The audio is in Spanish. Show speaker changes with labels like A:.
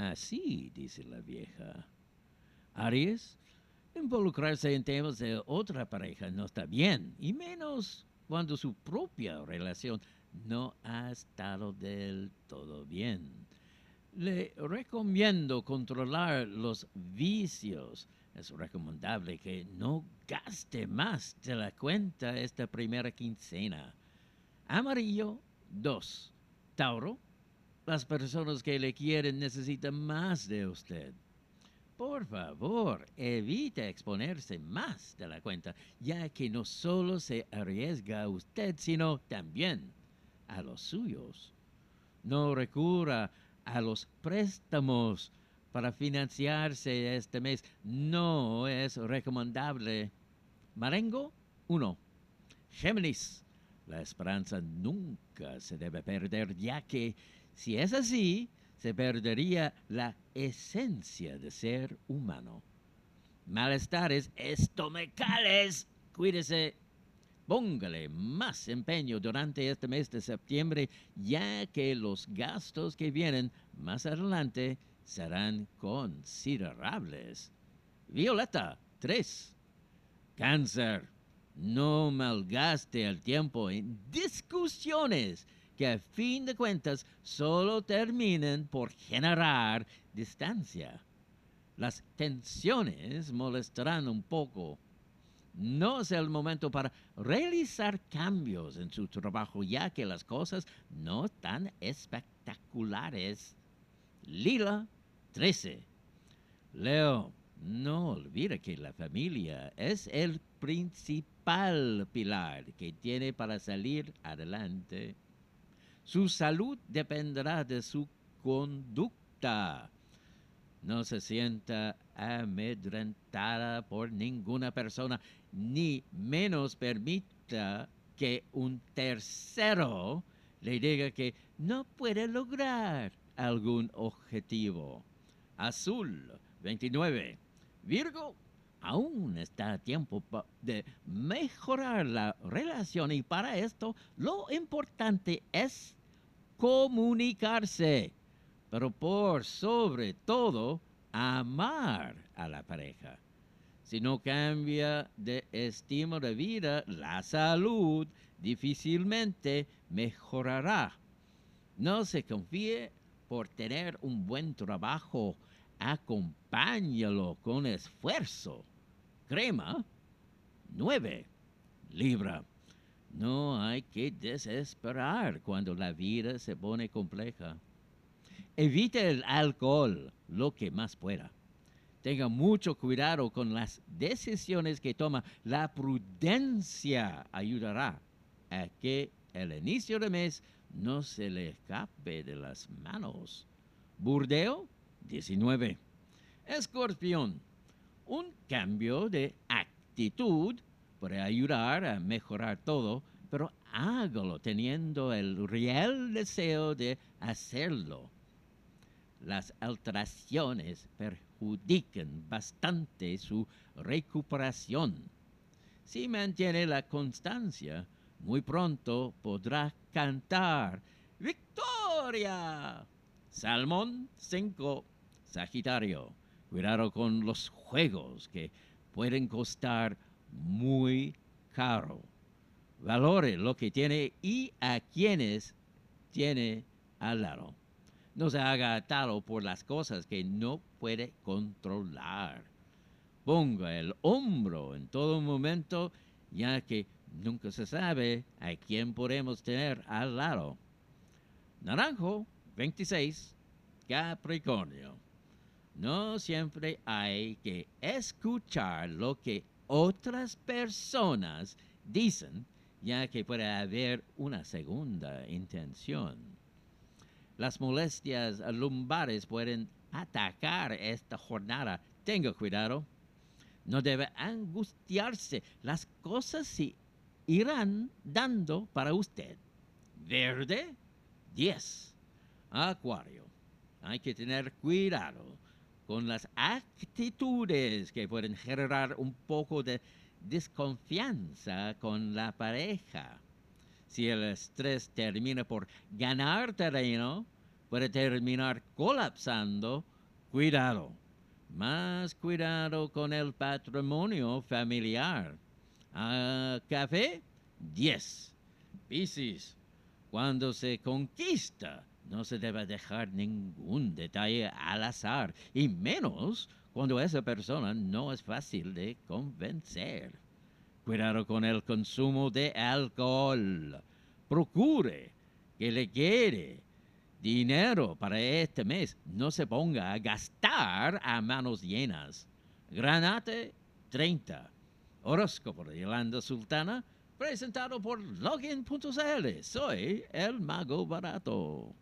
A: Así, dice la vieja. Aries, involucrarse en temas de otra pareja no está bien, y menos cuando su propia relación no ha estado del todo bien. Le recomiendo controlar los vicios. Es recomendable que no gaste más de la cuenta esta primera quincena. Amarillo 2. Tauro, las personas que le quieren necesitan más de usted. Por favor, evite exponerse más de la cuenta, ya que no solo se arriesga a usted, sino también a los suyos. No recurra a los préstamos para financiarse este mes. No es recomendable. Marengo 1. Géminis. La esperanza nunca se debe perder, ya que si es así, se perdería la esencia de ser humano. Malestares estomacales. Cuídese. Póngale más empeño durante este mes de septiembre, ya que los gastos que vienen más adelante serán considerables. Violeta 3. Cáncer. No malgaste el tiempo en discusiones que a fin de cuentas solo terminen por generar distancia. Las tensiones molestarán un poco. No es el momento para realizar cambios en su trabajo ya que las cosas no están espectaculares. Lila 13. Leo, no olvide que la familia es el principal pilar que tiene para salir adelante. Su salud dependerá de su conducta. No se sienta amedrentada por ninguna persona, ni menos permita que un tercero le diga que no puede lograr algún objetivo. Azul 29. Virgo, aún está tiempo de mejorar la relación y para esto lo importante es comunicarse, pero por sobre todo amar a la pareja. Si no cambia de estilo de vida, la salud difícilmente mejorará. No se confíe por tener un buen trabajo, acompáñalo con esfuerzo. Crema 9. Libra. No hay que desesperar cuando la vida se pone compleja. Evite el alcohol lo que más pueda. Tenga mucho cuidado con las decisiones que toma. La prudencia ayudará a que el inicio de mes no se le escape de las manos. Burdeo 19. Escorpión. Un cambio de actitud puede ayudar a mejorar todo, pero hágalo teniendo el real deseo de hacerlo. Las alteraciones perjudican bastante su recuperación. Si mantiene la constancia, muy pronto podrá cantar ¡Victoria! Salmón 5, Sagitario. Cuidado con los juegos que pueden costar muy caro. Valore lo que tiene y a quienes tiene al lado. No se haga atado por las cosas que no puede controlar. Ponga el hombro en todo momento, ya que nunca se sabe a quién podemos tener al lado. Naranjo 26, Capricornio. No siempre hay que escuchar lo que otras personas dicen, ya que puede haber una segunda intención. Las molestias lumbares pueden atacar esta jornada. Tenga cuidado. No debe angustiarse. Las cosas se irán dando para usted. Verde, 10. Acuario. Hay que tener cuidado con las actitudes que pueden generar un poco de desconfianza con la pareja. Si el estrés termina por ganar terreno, puede terminar colapsando, cuidado. Más cuidado con el patrimonio familiar. ¿A café? 10. Piscis, cuando se conquista, no se debe dejar ningún detalle al azar, y menos cuando esa persona no es fácil de convencer. Cuidado con el consumo de alcohol. Procure que le quiere dinero para este mes. No se ponga a gastar a manos llenas. Granate 30. Horóscopo de Yolanda Sultana, presentado por Login.cl. Soy el mago barato.